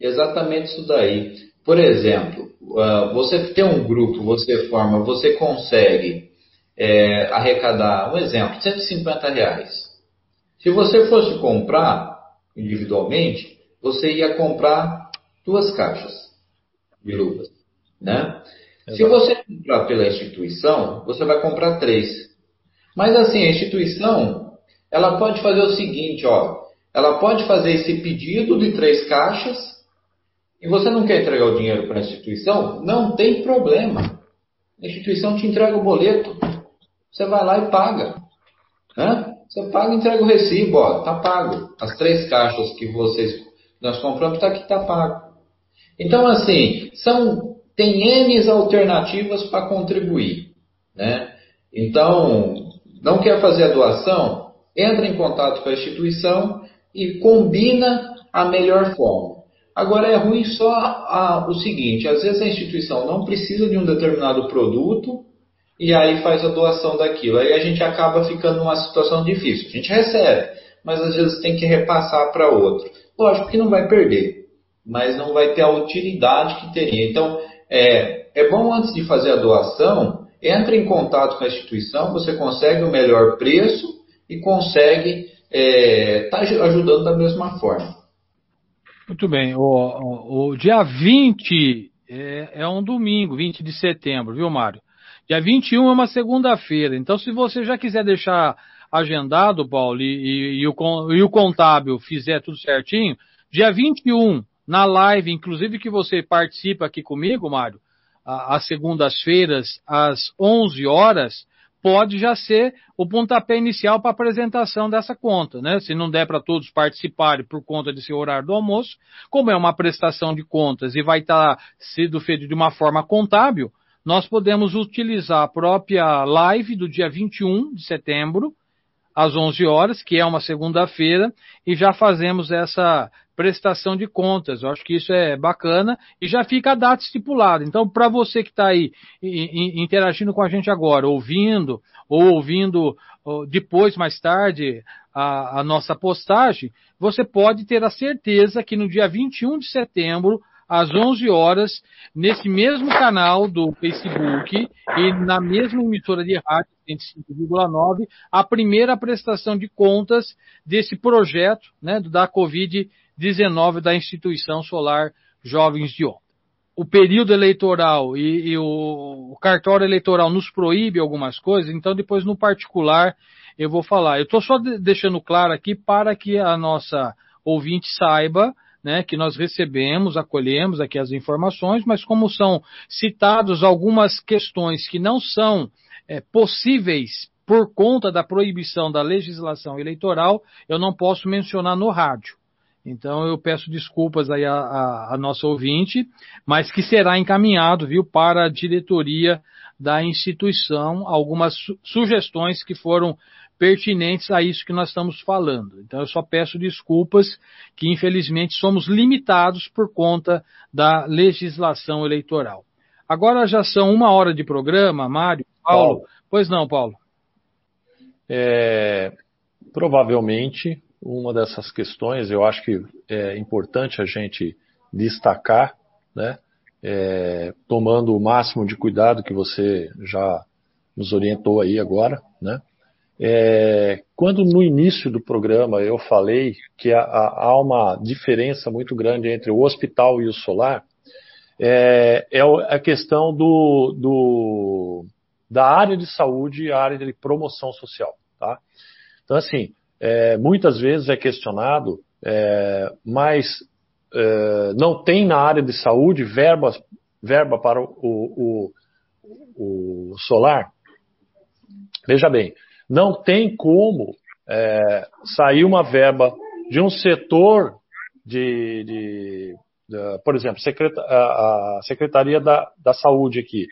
Exatamente isso daí. Por exemplo, uh, você tem um grupo, você forma, você consegue é, arrecadar, um exemplo, 150 reais. Se você fosse comprar individualmente, você ia comprar duas caixas de luvas, né? Se você comprar pela instituição, você vai comprar três. Mas assim, a instituição, ela pode fazer o seguinte, ó, ela pode fazer esse pedido de três caixas e você não quer entregar o dinheiro para a instituição, não tem problema. A instituição te entrega o boleto. Você vai lá e paga. Hã? Você paga entrega o recibo, ó, tá pago. As três caixas que vocês nós compramos tá aqui tá pago. Então assim, são tem N alternativas para contribuir, né? Então, não quer fazer a doação? Entra em contato com a instituição e combina a melhor forma. Agora é ruim só a, o seguinte: às vezes a instituição não precisa de um determinado produto e aí faz a doação daquilo. Aí a gente acaba ficando numa situação difícil. A gente recebe, mas às vezes tem que repassar para outro. Lógico que não vai perder, mas não vai ter a utilidade que teria. Então é, é bom antes de fazer a doação, entre em contato com a instituição, você consegue o melhor preço e consegue estar é, tá ajudando da mesma forma. Muito bem. O, o, o dia 20 é, é, um domingo, 20 de setembro, viu, Mário? Dia 21 é uma segunda-feira. Então, se você já quiser deixar agendado, Paulo, e, e, e, o, e o contábil fizer tudo certinho, dia 21, na live, inclusive que você participa aqui comigo, Mário, às segundas-feiras, às 11 horas, pode já ser o pontapé inicial para a apresentação dessa conta, né? Se não der para todos participarem por conta desse horário do almoço, como é uma prestação de contas e vai estar sendo feito de uma forma contábil, nós podemos utilizar a própria live do dia 21 de setembro, às 11 horas, que é uma segunda-feira, e já fazemos essa prestação de contas. Eu acho que isso é bacana e já fica a data estipulada. Então, para você que está aí interagindo com a gente agora, ouvindo ou ouvindo depois, mais tarde, a, a nossa postagem, você pode ter a certeza que no dia 21 de setembro, às 11 horas, nesse mesmo canal do Facebook e na mesma emissora de rádio, 105,9, a primeira prestação de contas desse projeto né, da Covid-19 da Instituição Solar Jovens de Onda. O período eleitoral e, e o, o cartório eleitoral nos proíbe algumas coisas, então depois no particular eu vou falar. Eu estou só deixando claro aqui para que a nossa ouvinte saiba né, que nós recebemos, acolhemos aqui as informações, mas como são citados algumas questões que não são é, possíveis por conta da proibição da legislação eleitoral, eu não posso mencionar no rádio. Então eu peço desculpas aí a, a, a nossa ouvinte, mas que será encaminhado, viu, para a diretoria da instituição algumas su sugestões que foram pertinentes a isso que nós estamos falando. Então eu só peço desculpas que infelizmente somos limitados por conta da legislação eleitoral. Agora já são uma hora de programa, Mário, Paulo. Paulo. Pois não, Paulo. É, provavelmente uma dessas questões, eu acho que é importante a gente destacar, né? É, tomando o máximo de cuidado que você já nos orientou aí agora, né? É, quando no início do programa eu falei que há, uma diferença muito grande entre o hospital e o solar, é, é a questão do, do, da área de saúde e a área de promoção social. Tá? Então, assim, é, muitas vezes é questionado, é, mas é, não tem na área de saúde verba, verba para o, o, o solar? Veja bem, não tem como é, sair uma verba de um setor de, de, de por exemplo, a, Secretaria da, da Saúde aqui,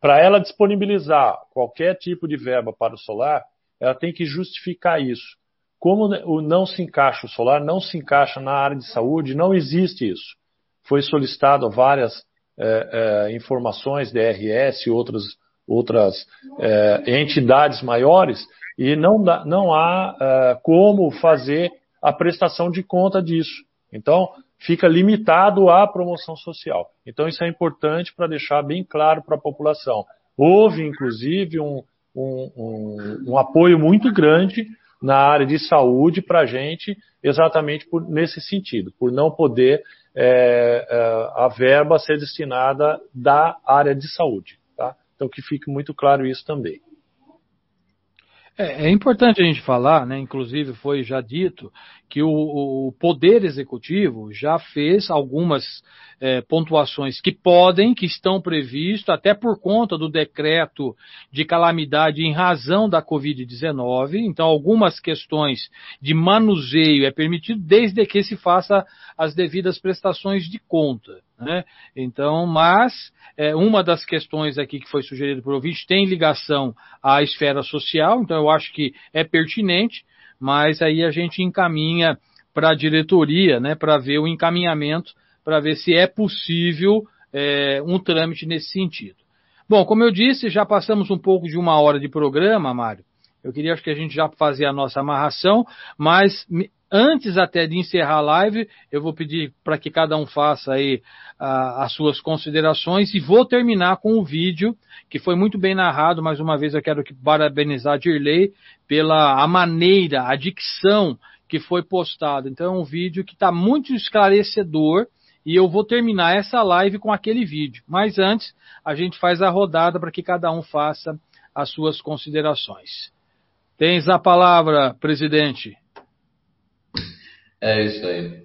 para ela disponibilizar qualquer tipo de verba para o solar, ela tem que justificar isso. Como o não se encaixa o solar, não se encaixa na área de saúde, não existe isso. Foi solicitado várias é, é, informações, DRS e outras outras é, entidades maiores e não, dá, não há é, como fazer a prestação de conta disso. Então, fica limitado à promoção social. Então, isso é importante para deixar bem claro para a população. Houve, inclusive, um, um, um, um, apoio muito grande na área de saúde para a gente, exatamente por, nesse sentido, por não poder é, a verba ser destinada da área de saúde. Então que fique muito claro isso também. É, é, importante a gente falar, né, inclusive foi já dito, que o, o Poder Executivo já fez algumas é, pontuações que podem, que estão previstas, até por conta do decreto de calamidade em razão da Covid-19. Então, algumas questões de manuseio é permitido desde que se faça as devidas prestações de conta. Né? Então, mas é, uma das questões aqui que foi sugerida por ouvinte tem ligação à esfera social, então eu acho que é pertinente, mas aí a gente encaminha para a diretoria, né, para ver o encaminhamento, para ver se é possível é, um trâmite nesse sentido. Bom, como eu disse, já passamos um pouco de uma hora de programa, Mário. Eu queria acho que a gente já fazer a nossa amarração, mas Antes até de encerrar a live, eu vou pedir para que cada um faça aí uh, as suas considerações e vou terminar com o vídeo que foi muito bem narrado. Mais uma vez eu quero parabenizar a Dirley pela a maneira, a dicção que foi postado. Então é um vídeo que está muito esclarecedor e eu vou terminar essa live com aquele vídeo. Mas antes, a gente faz a rodada para que cada um faça as suas considerações. Tens a palavra, presidente. É isso aí.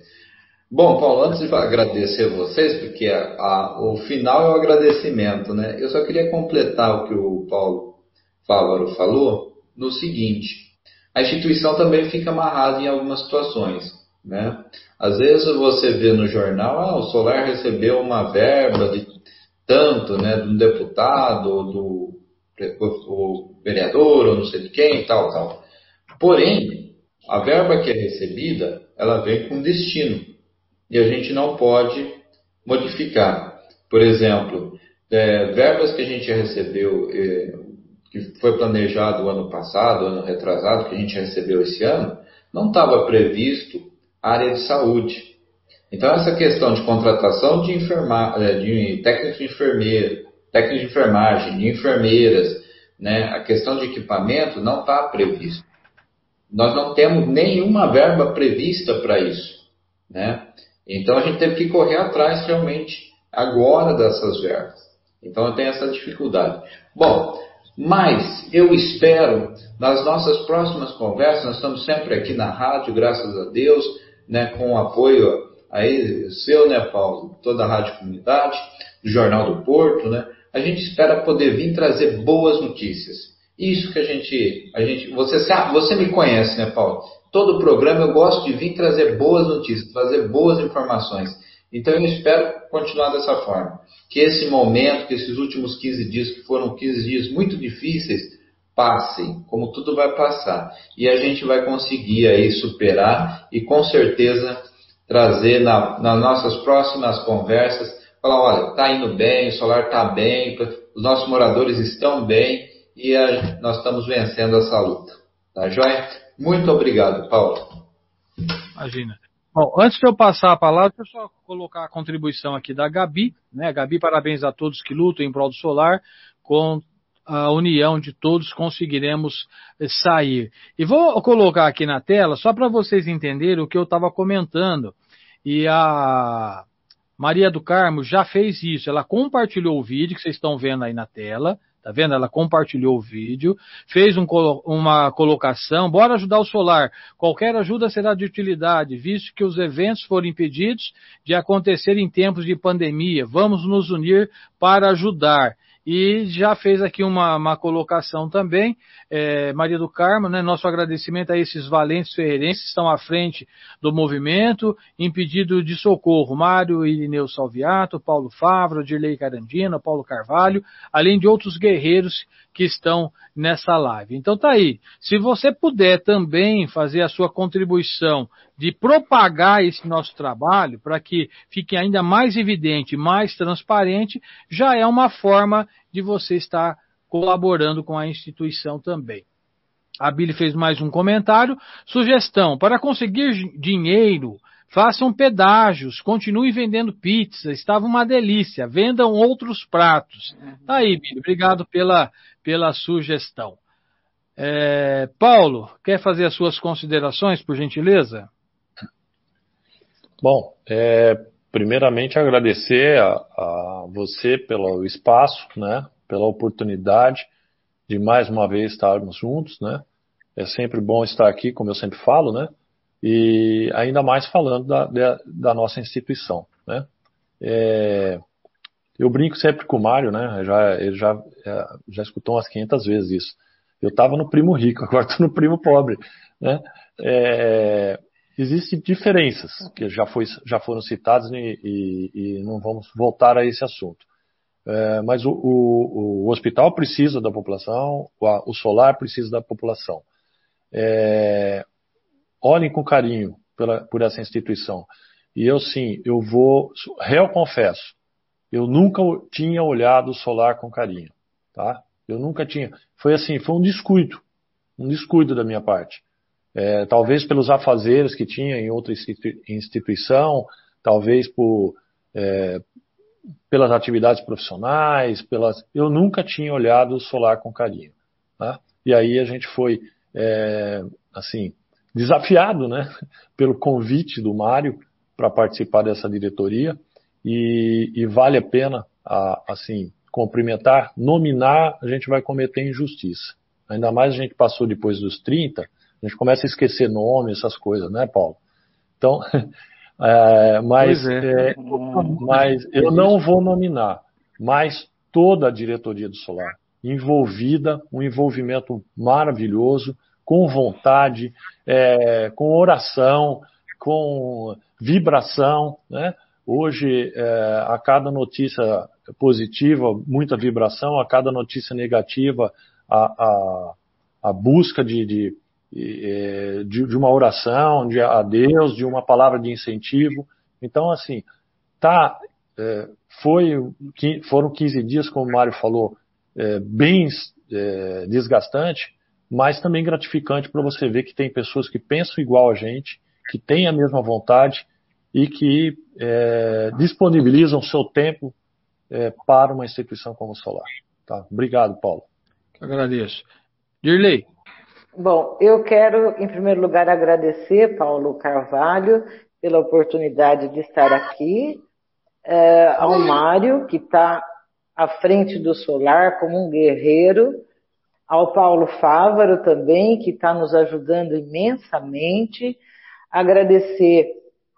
Bom, Paulo, antes de agradecer vocês, porque a, a, o final é o agradecimento, né? Eu só queria completar o que o Paulo Fávaro falou no seguinte: a instituição também fica amarrada em algumas situações, né? Às vezes você vê no jornal, ah, o Solar recebeu uma verba de tanto, né, de um deputado, ou do vereador, ou não sei de quem, tal, tal. Porém, a verba que é recebida, ela vem com destino. E a gente não pode modificar. Por exemplo, é, verbas que a gente recebeu, é, que foi planejado o ano passado, ano retrasado, que a gente recebeu esse ano, não estava previsto área de saúde. Então, essa questão de contratação de, enferma, é, de técnicos de enfermeiro, de enfermagem, de enfermeiras, né, a questão de equipamento não está previsto. Nós não temos nenhuma verba prevista para isso. Né? Então, a gente teve que correr atrás realmente agora dessas verbas. Então, eu tenho essa dificuldade. Bom, mas eu espero, nas nossas próximas conversas, nós estamos sempre aqui na rádio, graças a Deus, né, com o apoio aí seu, né, Paulo, toda a Rádio Comunidade, do Jornal do Porto, né? A gente espera poder vir trazer boas notícias. Isso que a gente, a gente, você você me conhece, né, Paulo? Todo programa eu gosto de vir trazer boas notícias, trazer boas informações. Então eu espero continuar dessa forma. Que esse momento, que esses últimos 15 dias, que foram 15 dias muito difíceis, passem, como tudo vai passar. E a gente vai conseguir aí superar e com certeza trazer na, nas nossas próximas conversas, falar, olha, está indo bem, o solar está bem, os nossos moradores estão bem e a, nós estamos vencendo essa luta. Tá joia? Muito obrigado, Paulo. Imagina. Bom, antes de eu passar a palavra, deixa eu só colocar a contribuição aqui da Gabi. Né? Gabi, parabéns a todos que lutam em prol do solar. Com a união de todos conseguiremos sair. E vou colocar aqui na tela, só para vocês entenderem o que eu estava comentando. E a Maria do Carmo já fez isso. Ela compartilhou o vídeo que vocês estão vendo aí na tela. Tá vendo? Ela compartilhou o vídeo, fez um, uma colocação. Bora ajudar o solar. Qualquer ajuda será de utilidade, visto que os eventos foram impedidos de acontecer em tempos de pandemia. Vamos nos unir para ajudar. E já fez aqui uma, uma colocação também, é, Maria do Carmo, né, nosso agradecimento a esses valentes ferreirenses que estão à frente do movimento, em pedido de socorro, Mário Irineu Salviato, Paulo Favro, Dirley Carandina, Paulo Carvalho, além de outros guerreiros que estão nessa live. Então tá aí. Se você puder também fazer a sua contribuição de propagar esse nosso trabalho para que fique ainda mais evidente, mais transparente, já é uma forma de você estar colaborando com a instituição também. A Billy fez mais um comentário. Sugestão: para conseguir dinheiro, façam pedágios, continue vendendo pizza, estava uma delícia, vendam outros pratos. Tá aí, Billy, obrigado pela, pela sugestão. É, Paulo, quer fazer as suas considerações, por gentileza? Bom, é, primeiramente agradecer a, a, você pelo espaço, né, pela oportunidade de mais uma vez estarmos juntos, né. É sempre bom estar aqui, como eu sempre falo, né, e ainda mais falando da, da, da nossa instituição, né. É, eu brinco sempre com o Mário, né, já, ele já, é, já escutou umas 500 vezes isso. Eu estava no primo rico, [LAUGHS] agora estou no primo pobre, né. É, Existem diferenças que já, foi, já foram citadas e, e, e, não vamos voltar a esse assunto. É, mas o, o, o, hospital precisa da população, o, o solar precisa da população. É, olhem com carinho pela, por essa instituição. E eu sim, eu vou, réu confesso, eu nunca tinha olhado o solar com carinho, tá? Eu nunca tinha. Foi assim, foi um descuido, um descuido da minha parte. É, talvez pelos afazeres que tinha em outra instituição, talvez por, é, pelas atividades profissionais, pelas, eu nunca tinha olhado o solar com carinho. Tá? E aí a gente foi, é, assim, desafiado, né, pelo convite do Mário para participar dessa diretoria e, e vale a pena, a, assim, cumprimentar, nominar, a gente vai cometer injustiça. Ainda mais a gente passou depois dos 30, a gente começa a esquecer nome, essas coisas, né, Paulo? Então, [LAUGHS] é, mas, é. É, mas eu não vou nominar, mas toda a diretoria do Solar envolvida, um envolvimento maravilhoso, com vontade, é, com oração, com vibração, né? Hoje, é, a cada notícia positiva, muita vibração, a cada notícia negativa, a, a, a busca de, de é, de, de, uma oração, de a Deus, de uma palavra de incentivo. Então, assim, tá, é, foi, foram 15 dias, como o Mário falou, é, bem é, desgastante, mas também gratificante para você ver que tem pessoas que pensam igual a gente, que têm a mesma vontade e que é, disponibilizam seu tempo é, para uma instituição como o Solar. Tá? Obrigado, Paulo. Agradeço. Dirley. Bom, eu quero, em primeiro lugar, agradecer Paulo Carvalho pela oportunidade de estar aqui, é, ao Mário, que está à frente do Solar como um guerreiro, ao Paulo Fávaro também, que está nos ajudando imensamente, agradecer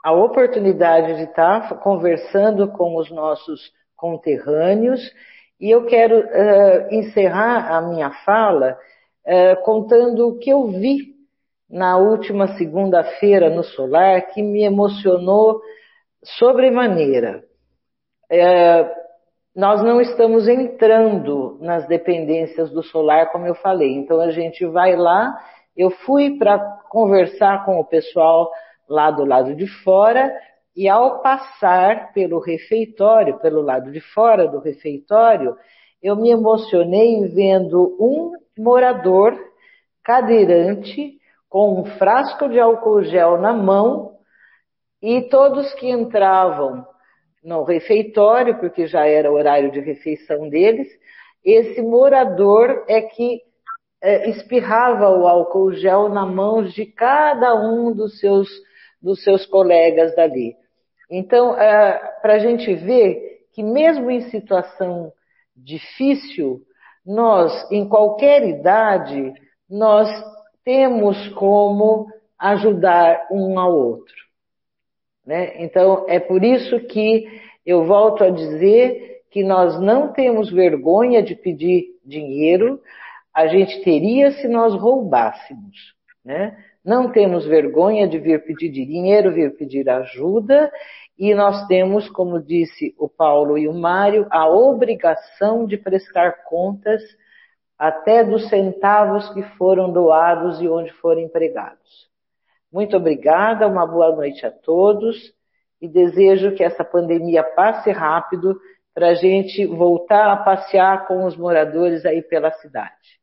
a oportunidade de estar tá conversando com os nossos conterrâneos, e eu quero uh, encerrar a minha fala uh, contando o que eu vi na última segunda-feira no Solar que me emocionou sobremaneira. Uh, nós não estamos entrando nas dependências do Solar, como eu falei, então a gente vai lá. Eu fui para conversar com o pessoal lá do lado de fora, e ao passar pelo refeitório, pelo lado de fora do refeitório, eu me emocionei vendo um morador cadeirante com um frasco de álcool gel na mão e todos que entravam no refeitório, porque já era o horário de refeição deles, esse morador é que é, espirrava o álcool gel na mão de cada um dos seus, dos seus colegas dali. Então, é, para a gente ver que mesmo em situação difícil, nós, em qualquer idade, nós temos como ajudar um ao outro. Né? Então, é por isso que eu volto a dizer que nós não temos vergonha de pedir dinheiro, a gente teria se nós roubássemos. Né? Não temos vergonha de vir pedir dinheiro, vir pedir ajuda, e nós temos, como disse o Paulo e o Mário, a obrigação de prestar contas até dos centavos que foram doados e onde foram empregados. Muito obrigada, uma boa noite a todos e desejo que essa pandemia passe rápido para a gente voltar a passear com os moradores aí pela cidade.